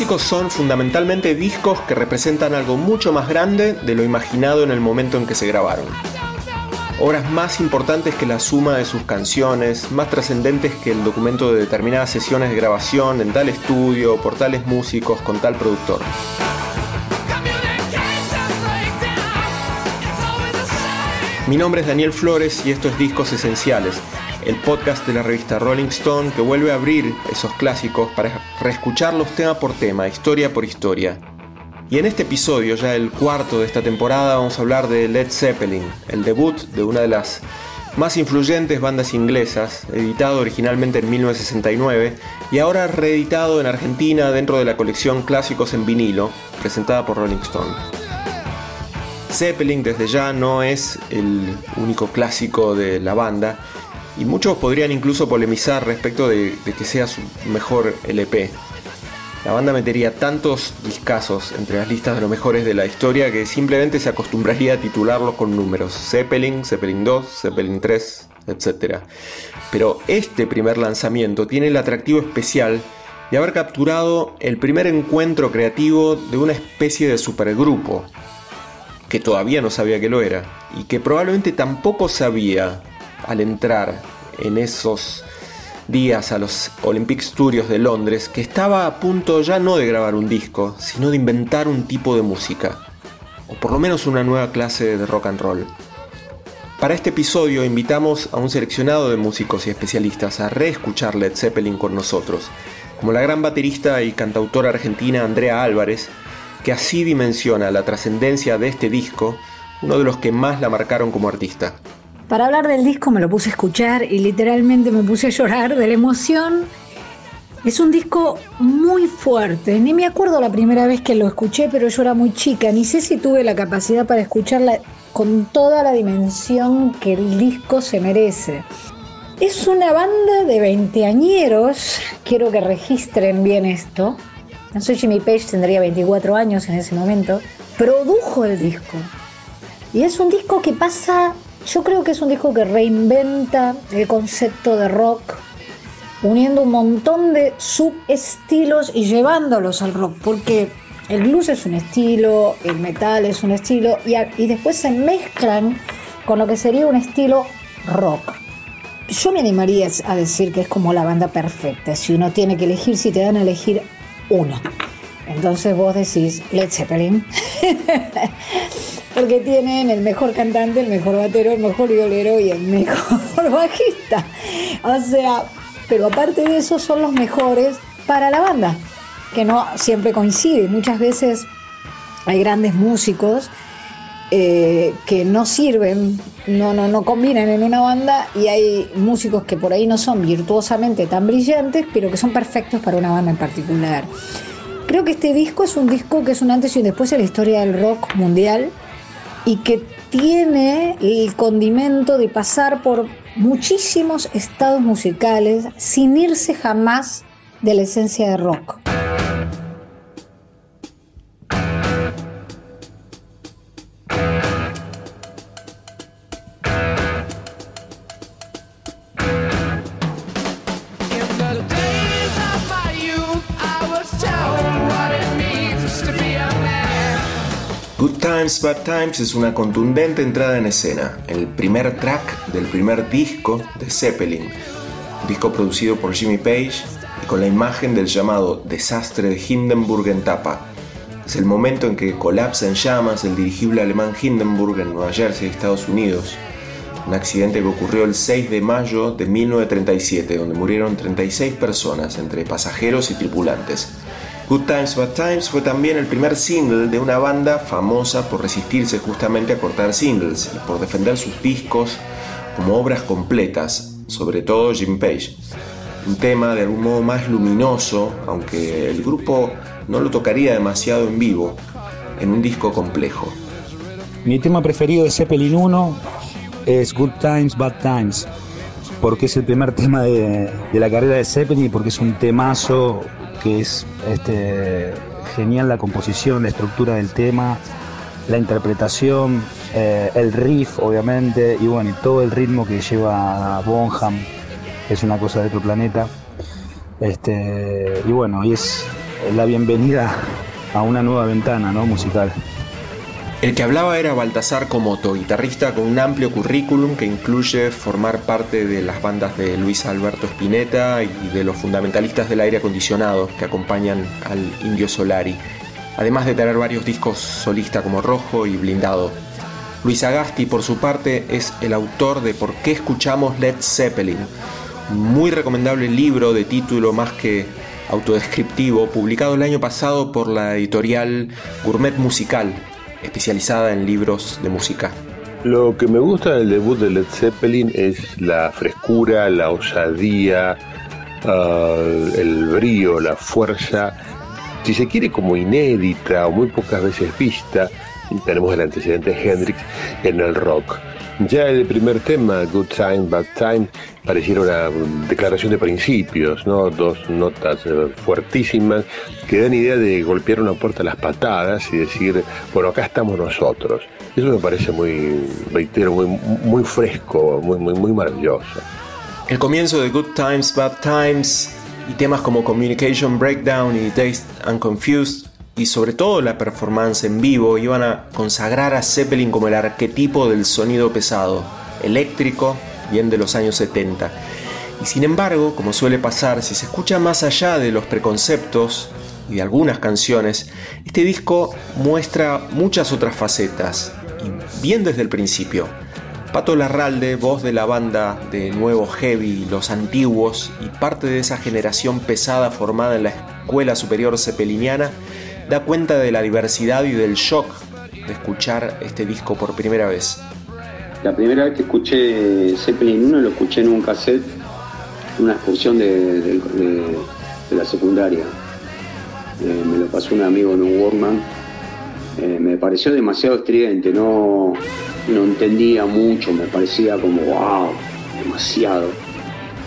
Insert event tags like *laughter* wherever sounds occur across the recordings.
Clásicos son fundamentalmente discos que representan algo mucho más grande de lo imaginado en el momento en que se grabaron. Obras más importantes que la suma de sus canciones, más trascendentes que el documento de determinadas sesiones de grabación en tal estudio, por tales músicos, con tal productor. Mi nombre es Daniel Flores y esto es Discos Esenciales, el podcast de la revista Rolling Stone que vuelve a abrir esos clásicos para reescucharlos tema por tema, historia por historia. Y en este episodio, ya el cuarto de esta temporada, vamos a hablar de Led Zeppelin, el debut de una de las más influyentes bandas inglesas, editado originalmente en 1969 y ahora reeditado en Argentina dentro de la colección Clásicos en vinilo, presentada por Rolling Stone. Zeppelin desde ya no es el único clásico de la banda, y muchos podrían incluso polemizar respecto de, que sea su mejor LP. La banda metería tantos discazos entre las listas de los mejores de la historia que simplemente se acostumbraría a titularlos con números. Zeppelin, Zeppelin 2, Zeppelin 3, etc. Pero este primer lanzamiento tiene el atractivo especial de haber capturado el primer encuentro creativo de una especie de supergrupo, que todavía no sabía que lo era, y que probablemente tampoco sabía al entrar en esos días a los Olympic Studios de Londres que estaba a punto ya no de grabar un disco, sino de inventar un tipo de música, o por lo menos una nueva clase de rock and roll. Para este episodio invitamos a un seleccionado de músicos y especialistas a reescuchar Led Zeppelin con nosotros, como la gran baterista y cantautora argentina Andrea Álvarez, que así dimensiona la trascendencia de este disco, uno de los que más la marcaron como artista. Para hablar del disco me lo puse a escuchar y literalmente me puse a llorar de la emoción. Es un disco muy fuerte, ni me acuerdo la primera vez que lo escuché, pero yo era muy chica, ni sé si tuve la capacidad para escucharla con toda la dimensión que el disco se merece. Es una banda de veinteañeros, quiero que registren bien esto. No Jimmy Page tendría 24 años en ese momento. Produjo el disco. Y es un disco que pasa yo creo que es un disco que reinventa el concepto de rock, uniendo un montón de subestilos y llevándolos al rock, porque el blues es un estilo, el metal es un estilo, y, y después se mezclan con lo que sería un estilo rock. Yo me animaría a decir que es como la banda perfecta, si uno tiene que elegir, si te dan a elegir uno. Entonces vos decís Led Zeppelin. *laughs* porque tienen el mejor cantante, el mejor batero, el mejor violero y el mejor *laughs* bajista. O sea, pero aparte de eso son los mejores para la banda, que no siempre coincide. Muchas veces hay grandes músicos eh, que no sirven, no, no, no combinan en una banda y hay músicos que por ahí no son virtuosamente tan brillantes, pero que son perfectos para una banda en particular. Creo que este disco es un disco que es un antes y un después en la historia del rock mundial y que tiene el condimento de pasar por muchísimos estados musicales sin irse jamás de la esencia de rock. Times Bad Times es una contundente entrada en escena, el primer track del primer disco de Zeppelin, disco producido por Jimmy Page y con la imagen del llamado desastre de Hindenburg en tapa. Es el momento en que colapsa en llamas el dirigible alemán Hindenburg en Nueva Jersey, Estados Unidos. Un accidente que ocurrió el 6 de mayo de 1937, donde murieron 36 personas, entre pasajeros y tripulantes. Good Times Bad Times fue también el primer single de una banda famosa por resistirse justamente a cortar singles y por defender sus discos como obras completas, sobre todo Jim Page. Un tema de algún modo más luminoso, aunque el grupo no lo tocaría demasiado en vivo, en un disco complejo. Mi tema preferido de Zeppelin 1 es Good Times, Bad Times, porque es el primer tema de, la carrera de Zeppelin y porque es un temazo que es este, genial la composición, la estructura del tema, la interpretación, eh, el riff obviamente y bueno, todo el ritmo que lleva Bonham es una cosa de otro planeta. Este, y bueno, es la bienvenida a una nueva ventana ¿no? musical. El que hablaba era Baltasar Comoto, guitarrista con un amplio currículum que incluye formar parte de las bandas de Luis Alberto Spinetta y de los fundamentalistas del aire acondicionado que acompañan al Indio Solari, además de tener varios discos solista como Rojo y Blindado. Luis Agasti, por su parte, es el autor de Por qué escuchamos Led Zeppelin, muy recomendable libro de título más que autodescriptivo, publicado el año pasado por la editorial Gourmet Musical, especializada en libros de música. Lo que me gusta del debut de Led Zeppelin es la frescura, la osadía, ah, el brío, la fuerza, si se quiere como inédita o muy pocas veces vista, tenemos el antecedente de Hendrix en el rock. Ya el primer tema, Good Time, Bad Time, pareciera una declaración de principios, ¿no? Dos notas eh, fuertísimas que dan idea de golpear una puerta a las patadas y decir, bueno, acá estamos nosotros. Eso me parece muy, reitero, muy, muy fresco, muy, muy, muy maravilloso. El comienzo de Good Times, Bad Times y temas como Communication Breakdown y Dazed and Confused y sobre todo la performance en vivo iban a consagrar a Zeppelin como el arquetipo del sonido pesado, eléctrico, bien de los años 70. Y sin embargo, como suele pasar, si se escucha más allá de los preconceptos y de algunas canciones, este disco muestra muchas otras facetas, y bien desde el principio. Pato Larralde, voz de la banda de Nuevo Heavy, Los Antiguos y parte de esa generación pesada formada en la Escuela Superior Zeppeliniana, da cuenta de la diversidad y del shock de escuchar este disco por primera vez. La primera vez que escuché Zeppelin 1 lo escuché en un cassette, una excursión de, la secundaria. Eh, me lo pasó un amigo en un Walkman. Eh, me pareció demasiado estridente, no, no entendía mucho, me parecía como wow, demasiado.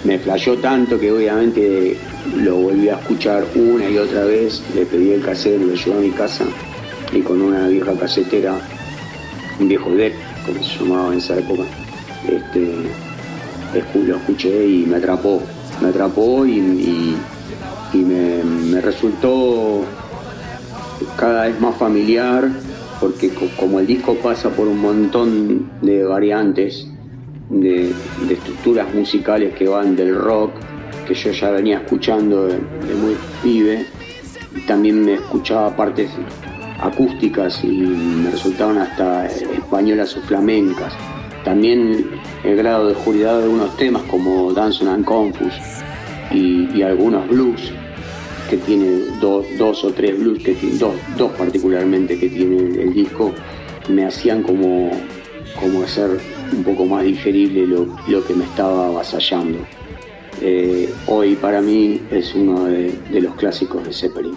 Me flayó tanto que obviamente lo volví a escuchar una y otra vez, le pedí el cassette, lo llevé a mi casa y con una vieja casetera, un viejo deck, como se llamaba en esa época, este, lo escuché y me atrapó, me atrapó y, me, resultó cada vez más familiar porque como el disco pasa por un montón de variantes, de estructuras musicales que van del rock, que yo ya venía escuchando de, muy pibe. También me escuchaba partes acústicas y me resultaban hasta españolas o flamencas. También el grado de oscuridad de algunos temas como Dance and Confus y, algunos blues que tiene dos o tres blues, que dos, dos particularmente que tiene el disco, me hacían como, como hacer un poco más digerible lo, lo que me estaba avasallando. Eh, hoy para mí es uno de, de los clásicos de Zeppelin.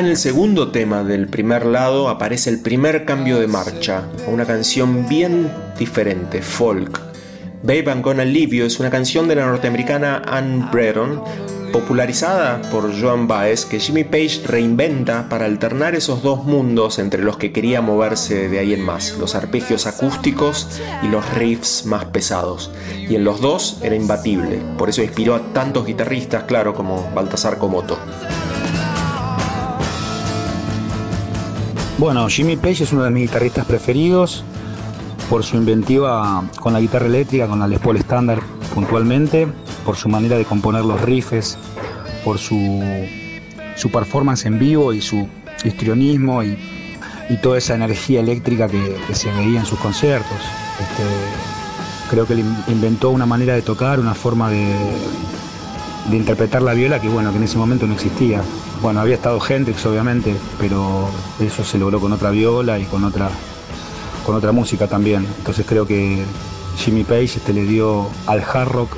En el segundo tema del primer lado aparece el primer cambio de marcha, una canción bien diferente, folk. Babe I'm Gonna Leave es una canción de la norteamericana Anne Breton, popularizada por Joan Baez, que Jimmy Page reinventa para alternar esos dos mundos entre los que quería moverse de ahí en más, los arpegios acústicos y los riffs más pesados. Y en los dos era imbatible, por eso inspiró a tantos guitarristas, claro, como Baltasar Comoto. Bueno, Jimmy Page es uno de mis guitarristas preferidos por su inventiva con la guitarra eléctrica, con la Les Paul estándar puntualmente, por su manera de componer los riffs, por su, su performance en vivo y su histrionismo y, toda esa energía eléctrica que, se veía en sus conciertos. Este, creo que él inventó una manera de tocar, una forma de, de interpretar la viola que bueno, que en ese momento no existía. Bueno, había estado Hendrix obviamente, pero eso se logró con otra viola y con otra con otra música también. Entonces creo que Jimmy Page este, le dio al hard rock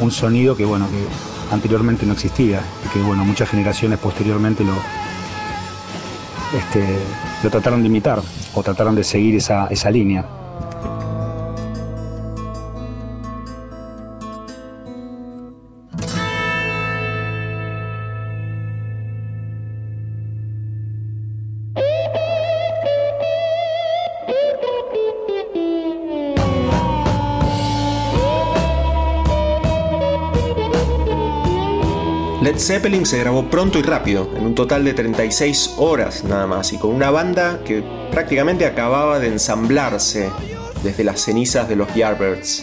un sonido que bueno, que anteriormente no existía y que bueno, muchas generaciones posteriormente lo, este, lo trataron de imitar o trataron de seguir esa, esa línea. Zeppelin se grabó pronto y rápido, en un total de 36 horas nada más, y con una banda que prácticamente acababa de ensamblarse desde las cenizas de los Yardbirds,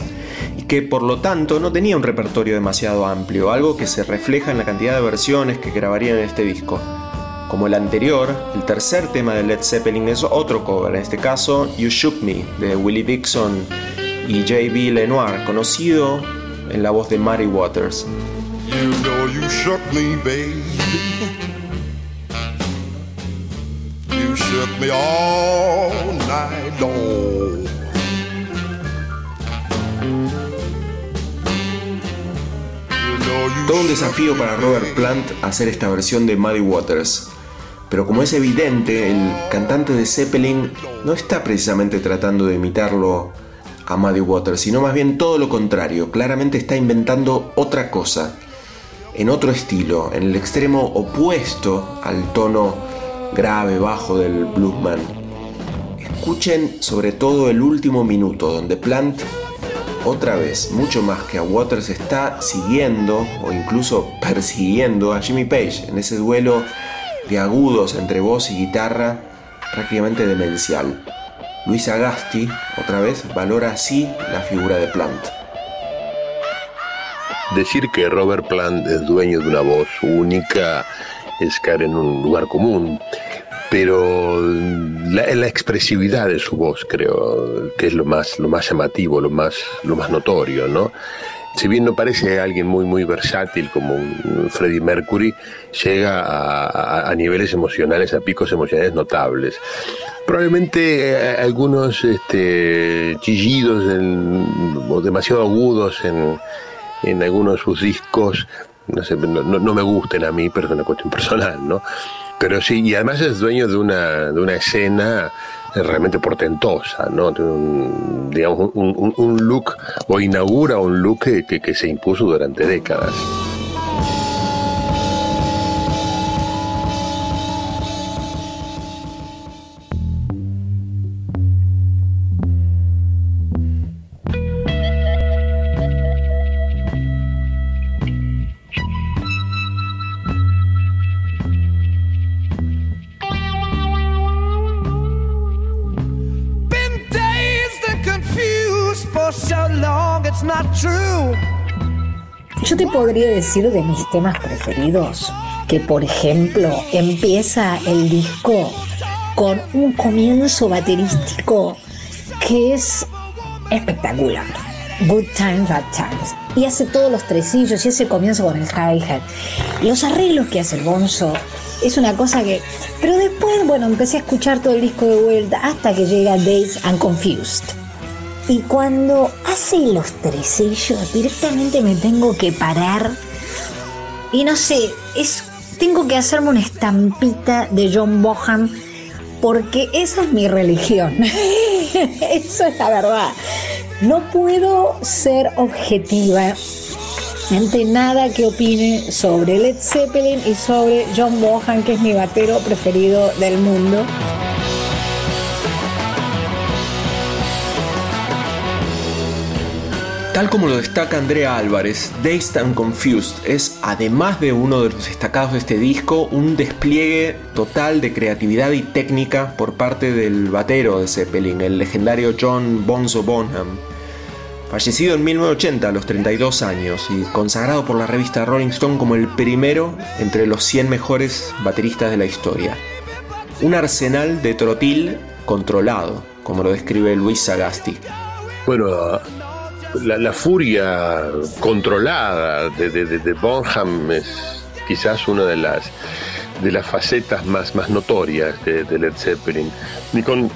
y que por lo tanto no tenía un repertorio demasiado amplio, algo que se refleja en la cantidad de versiones que grabarían en este disco. Como el anterior, el tercer tema de Led Zeppelin es otro cover, en este caso You Shook Me, de Willie Dixon y J.B. Lenoir, conocido en la voz de Muddy Waters. You know you shook me, baby. You shook me all night long. Todo un desafío para Robert Plant hacer esta versión de Muddy Waters. Pero como es evidente, el cantante de Zeppelin no está precisamente tratando de imitarlo a Muddy Waters, sino más bien todo lo contrario. Claramente está inventando otra cosa en otro estilo, en el extremo opuesto al tono grave, bajo del bluesman. Escuchen sobre todo el último minuto, donde Plant, otra vez, mucho más que a Waters, está siguiendo o incluso persiguiendo a Jimmy Page en ese duelo de agudos entre voz y guitarra prácticamente demencial. Luis Agasti, otra vez, valora así la figura de Plant. Decir que Robert Plant es dueño de una voz única es caer en un lugar común, pero la, la, expresividad de su voz creo que es lo más, lo más llamativo, lo más, lo más notorio, ¿no? Si bien no parece alguien muy, muy versátil como Freddie Mercury, llega a, a, niveles emocionales, a picos emocionales notables. Probablemente eh, algunos este, chillidos o demasiado agudos en, en algunos de sus discos, no, sé, no, me gusten a mí, pero es una cuestión personal, ¿no? Pero sí, y además es dueño de una, de una escena realmente portentosa, ¿no? Un, digamos, un, un, look, o inaugura un look que, que se impuso durante décadas. Te podría decir de mis temas preferidos que, por ejemplo, empieza el disco con un comienzo baterístico que es espectacular. Good Times, Bad Times. Y hace todos los tresillos y ese comienzo con el hi-hat. Los arreglos que hace el Bonzo es una cosa que... Pero después, bueno, empecé a escuchar todo el disco de vuelta hasta que llega Days and Confused. Y cuando hace los tresillos, directamente me tengo que parar. Y no sé, es, tengo que hacerme una estampita de John Bohan porque esa es mi religión. *laughs* Eso es la verdad. No puedo ser objetiva ante nada que opine sobre Led Zeppelin y sobre John Bohan, que es mi batero preferido del mundo. Tal como lo destaca Andrea Álvarez, Dazed and Confused es, además de uno de los destacados de este disco, un despliegue total de creatividad y técnica por parte del batero de Zeppelin, el legendario John Bonzo Bonham. Fallecido en 1980 a los 32 años y consagrado por la revista Rolling Stone como el primero entre los 100 mejores bateristas de la historia. Un arsenal de trotil controlado, como lo describe Luis Sagasti. Bueno, la, furia controlada de, Bonham es quizás una de las, de las facetas más, más notorias de, Led Zeppelin. Y con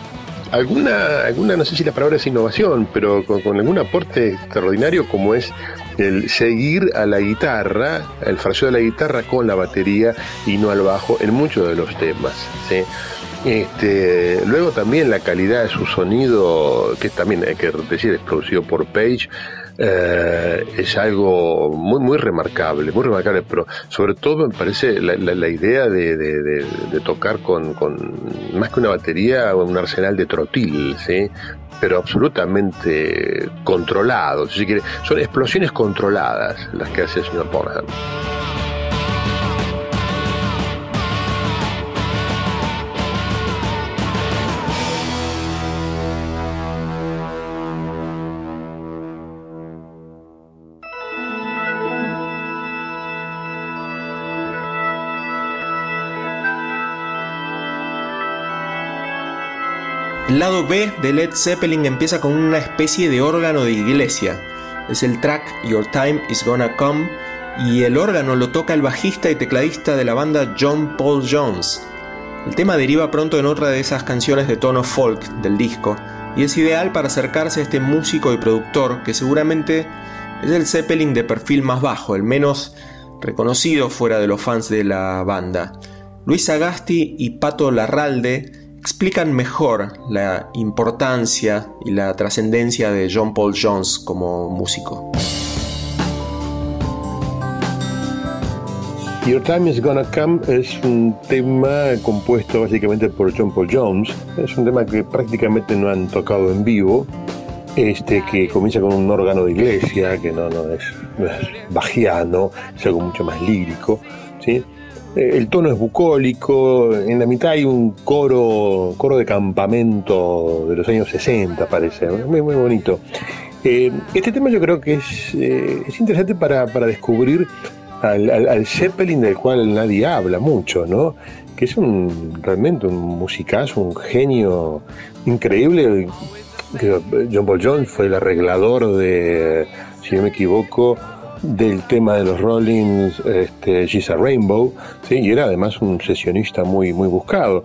alguna, alguna, no sé si la palabra es innovación, pero con, algún aporte extraordinario como es el seguir a la guitarra, el fraseo de la guitarra con la batería y no al bajo en muchos de los temas. Este, luego también la calidad de su sonido, que también hay que decir es producido por Page, eh, es algo muy muy remarcable, muy remarcable, pero sobre todo me parece la, idea de, tocar con, más que una batería, un arsenal de trotil, ¿sí? pero absolutamente controlado, si quiere, son explosiones controladas las que hace el señor Bonham. El lado B de Led Zeppelin empieza con una especie de órgano de iglesia. Es el track Your Time Is Gonna Come y el órgano lo toca el bajista y tecladista de la banda John Paul Jones. El tema deriva pronto en otra de esas canciones de tono folk del disco y es ideal para acercarse a este músico y productor que seguramente es el Zeppelin de perfil más bajo, el menos reconocido fuera de los fans de la banda. Luis Agasti y Pato Larralde explican mejor la importancia y la trascendencia de John Paul Jones como músico. Your Time is Gonna Come es un tema compuesto básicamente por John Paul Jones. Es un tema que prácticamente no han tocado en vivo. Este que comienza con un órgano de iglesia, que no, no, es, no es bajiano, es algo mucho más lírico. ¿sí? Eh, el tono es bucólico, en la mitad hay un coro, coro de campamento de los años 60, parece, muy, muy bonito. Eh, este tema yo creo que es, eh, es interesante para, descubrir al, Zeppelin del cual nadie habla mucho, ¿no? Que es un realmente un musicazo, un genio increíble. John Paul Jones fue el arreglador de, si no me equivoco, del tema de los Rollins, este, She's a Rainbow, ¿sí? y era además un sesionista muy, muy buscado.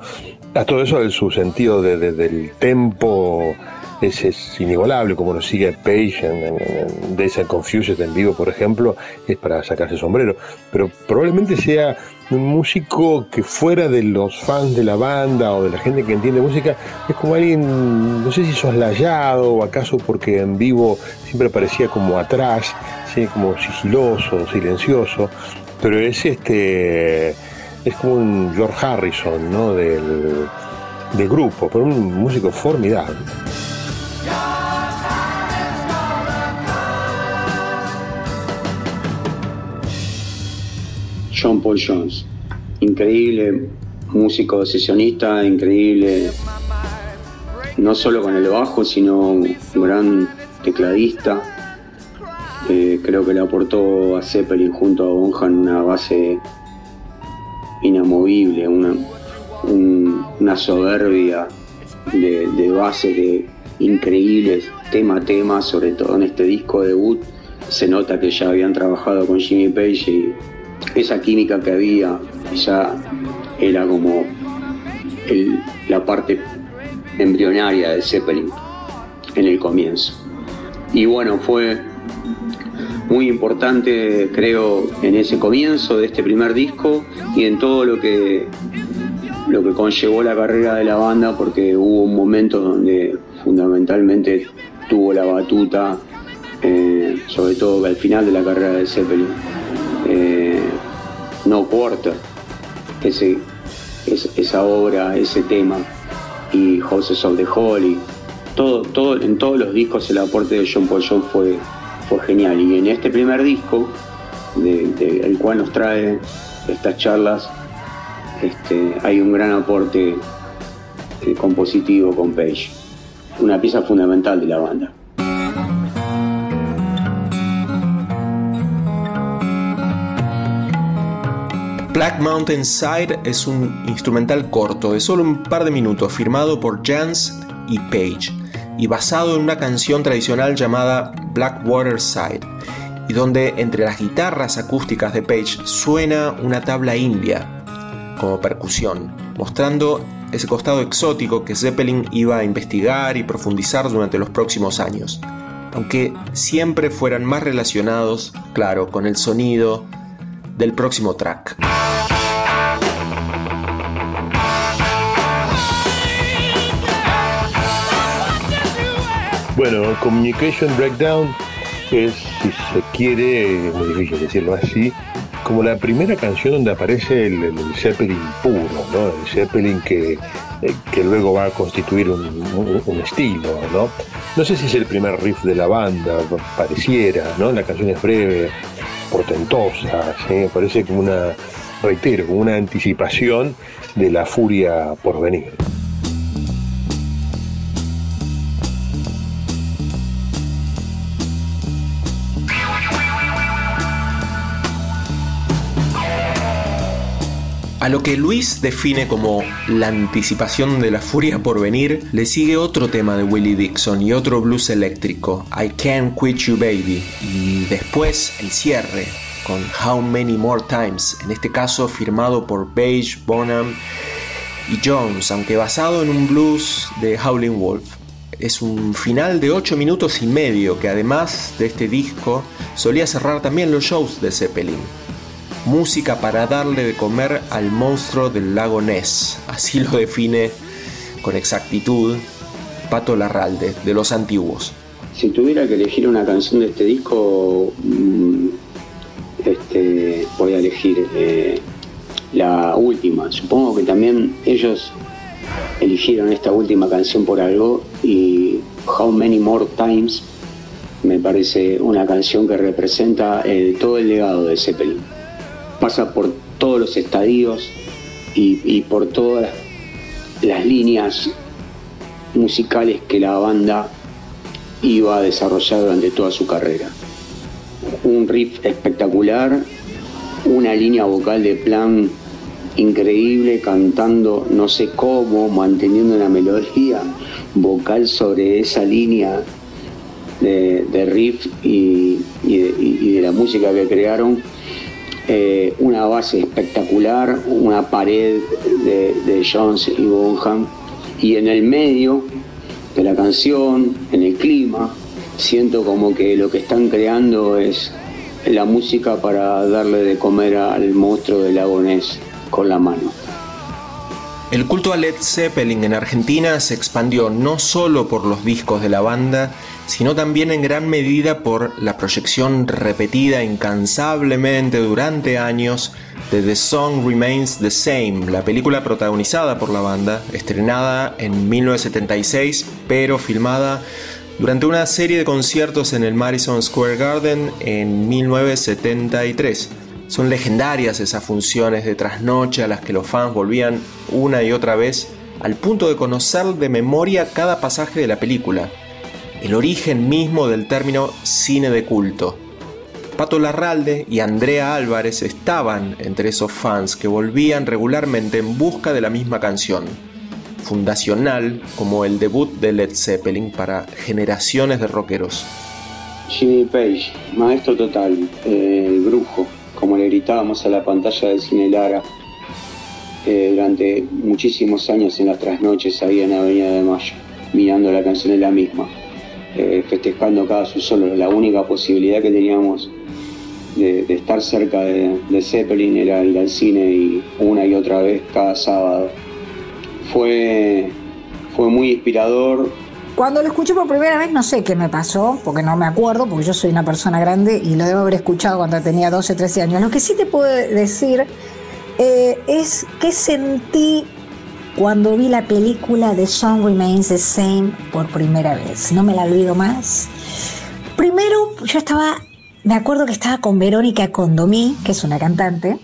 A todo eso, su sentido de, del tempo es, es, inigualable, como lo sigue Page en, en, Days and Confusion en vivo, por ejemplo, es para sacarse sombrero. Pero probablemente sea un músico que fuera de los fans de la banda o de la gente que entiende música, es como alguien, no sé si soslayado o acaso porque en vivo siempre parecía como atrás, ¿sí? como sigiloso, silencioso, pero es este es como un George Harrison ¿no? del, del grupo, pero un músico formidable. John Paul Jones. Increíble músico sesionista, increíble no solo con el bajo, sino un gran tecladista. Creo que le aportó a Zeppelin junto a Bonham una base inamovible, una, soberbia de, de bases increíbles, tema a tema, sobre todo en este disco debut. Se nota que ya habían trabajado con Jimmy Page y esa química que había ya era como la parte embrionaria de Zeppelin en el comienzo. Y bueno, fue muy importante, creo, en ese comienzo de este primer disco y en todo lo que lo que conllevó la carrera de la banda, porque hubo un momento donde fundamentalmente tuvo la batuta, eh, sobre todo al final de la carrera de Zeppelin. Eh, no Porter, ese, esa obra, ese tema, y Houses of the Holy. Todo, todo, en todos los discos el aporte de John Paul fue, fue genial. Y en este primer disco, el cual nos trae estas charlas, este, hay un gran aporte eh, compositivo con Page. Una pieza fundamental de la banda. Black Mountain Side es un instrumental corto de solo un par de minutos firmado por Jans y Page y basado en una canción tradicional llamada Blackwater Side y donde entre las guitarras acústicas de Page suena una tabla india como percusión, mostrando ese costado exótico que Zeppelin iba a investigar y profundizar durante los próximos años, aunque siempre fueran más relacionados, claro, con el sonido del próximo track. Bueno, Communication Breakdown es, si se quiere, es muy difícil decirlo así, como la primera canción donde aparece el, Zeppelin puro, ¿no? El Zeppelin que, eh, que luego va a constituir un, estilo, ¿no? No sé si es el primer riff de la banda, pareciera, ¿no? La canción es breve, portentosa, ¿sí? parece como una, reitero, como una anticipación de la furia por venir. A lo que Luis define como la anticipación de la furia por venir, le sigue otro tema de Willie Dixon y otro blues eléctrico, I Can't Quit You Baby, y después el cierre con How Many More Times, en este caso firmado por Page, Bonham y Jones, aunque basado en un blues de Howling Wolf. Es un final de 8 minutos y medio que además de este disco solía cerrar también los shows de Zeppelin música para darle de comer al monstruo del lago Ness. Así lo define con exactitud Pato Larralde, de los antiguos. Si tuviera que elegir una canción de este disco, mm, este, voy a elegir eh, la última. Supongo que también ellos eligieron esta última canción por algo y How Many More Times me parece una canción que representa todo el legado de Zeppelin pasa por todos los estadios y, por todas las líneas musicales que la banda iba a desarrollar durante toda su carrera. Un riff espectacular, una línea vocal de plan increíble, cantando no sé cómo, manteniendo una melodía vocal sobre esa línea de, riff y de la música que crearon eh, una base espectacular, una pared de, Jones y Bonham, y en el medio de la canción, en el clima, siento como que lo que están creando es la música para darle de comer al monstruo del lago con la mano. El culto a Led Zeppelin en Argentina se expandió no solo por los discos de la banda, sino también en gran medida por la proyección repetida incansablemente durante años de The Song Remains the Same, la película protagonizada por la banda, estrenada en 1976, pero filmada durante una serie de conciertos en el Madison Square Garden en 1973. Son legendarias esas funciones de trasnoche a las que los fans volvían una y otra vez al punto de conocer de memoria cada pasaje de la película, el origen mismo del término cine de culto. Pato Larralde y Andrea Álvarez estaban entre esos fans que volvían regularmente en busca de la misma canción, fundacional como el debut de Led Zeppelin para generaciones de rockeros. Jimmy Page, maestro total, eh, brujo, como le gritábamos a la pantalla del cine Lara eh, durante muchísimos años en las trasnoches ahí en Avenida de Mayo, mirando la canción de la misma, eh, festejando cada su solo. La única posibilidad que teníamos de, estar cerca de, de, Zeppelin era ir al cine y una y otra vez cada sábado. Fue, fue muy inspirador, cuando lo escuché por primera vez no sé qué me pasó, porque no me acuerdo, porque yo soy una persona grande y lo debo haber escuchado cuando tenía 12, 13 años. Lo que sí te puedo decir eh, es que sentí cuando vi la película The Song Remains the Same por primera vez. No me la olvido más. Primero, yo estaba, me acuerdo que estaba con Verónica Condomí, que es una cantante,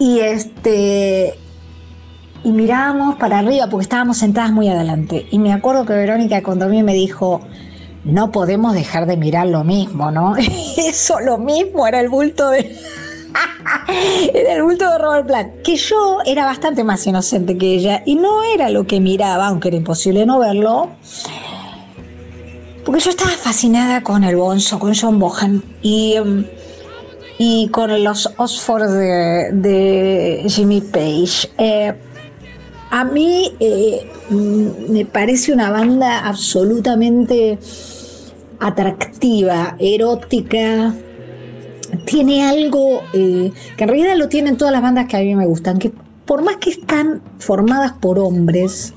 y este y mirábamos para arriba porque estábamos sentadas muy adelante. Y me acuerdo que Verónica cuando mí me dijo, no podemos dejar de mirar lo mismo, ¿no? *laughs* Eso lo mismo era el bulto de, *laughs* era el bulto de Robert Plant. Que yo era bastante más inocente que ella y no era lo que miraba, aunque era imposible no verlo. Porque yo estaba fascinada con el bonzo, con John Bohan y, um, y con los Oxford de, Jimmy Page. Eh, a mí eh, mm, me parece una banda absolutamente atractiva, erótica, tiene algo eh, que en realidad lo tienen todas las bandas que a mí me gustan, que por más que están formadas por hombres,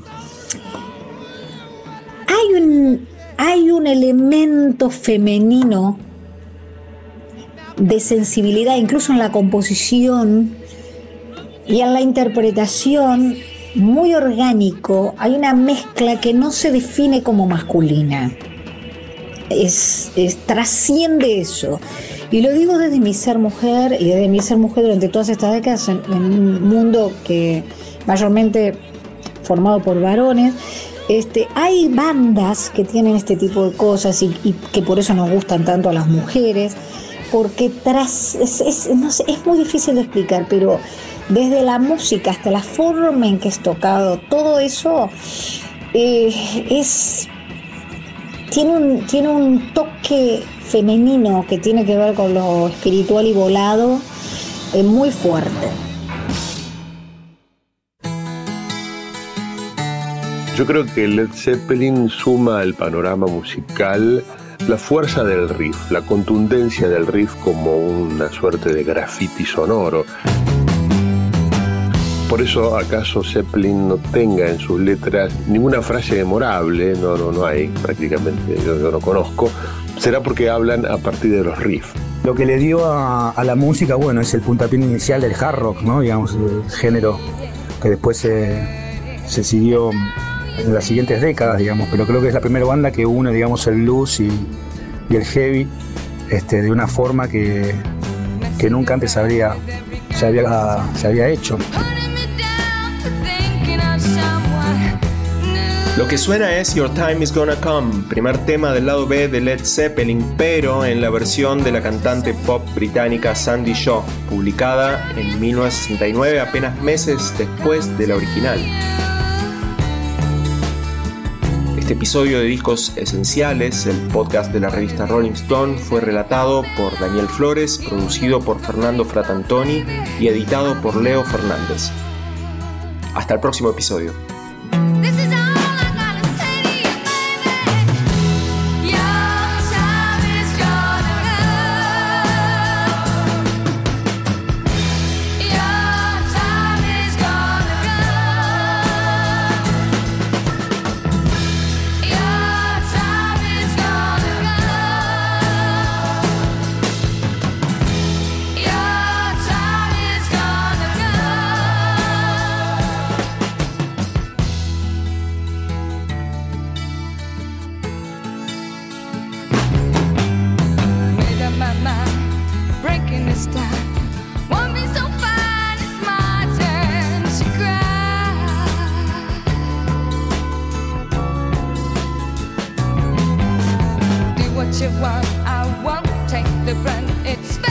hay un, hay un elemento femenino de sensibilidad, incluso en la composición y en la interpretación, muy orgánico. Hay una mezcla que no se define como masculina. Es, trasciende eso. Y lo digo desde mi ser mujer y desde mi ser mujer durante todas estas décadas en, un mundo que mayormente formado por varones. Este, hay bandas que tienen este tipo de cosas y, que por eso nos gustan tanto a las mujeres, porque tras, es, es, muy difícil de explicar, pero desde la música hasta la forma en que es tocado, todo eso eh, es tiene un, toque femenino que tiene que ver con lo espiritual y volado es muy fuerte. Yo creo que Led Zeppelin suma al panorama musical la fuerza del riff, la contundencia del riff como una suerte de graffiti sonoro. Por eso acaso Zeppelin no tenga en sus letras ninguna frase memorable, no, no, no hay prácticamente, yo, no conozco, será porque hablan a partir de los riffs. Lo que le dio a, la música, bueno, es el puntapié inicial del hard rock, ¿no? Digamos, el género que después se, siguió en las siguientes décadas, digamos, pero creo que es la primera banda que une, digamos, el blues y, el heavy este, de una forma que, nunca antes se, había, se había hecho. Que suena es Your Time Is Gonna Come, primer tema del lado B de Led Zeppelin, pero en la versión de la cantante pop británica Sandy Shaw, publicada en 1969, apenas meses después de la original. Este episodio de Discos Esenciales, el podcast de la revista Rolling Stone, fue relatado por Daniel Flores, producido por Fernando Fratantoni y editado por Leo Fernández. Hasta el próximo episodio. I won't take the brunt. It's fair.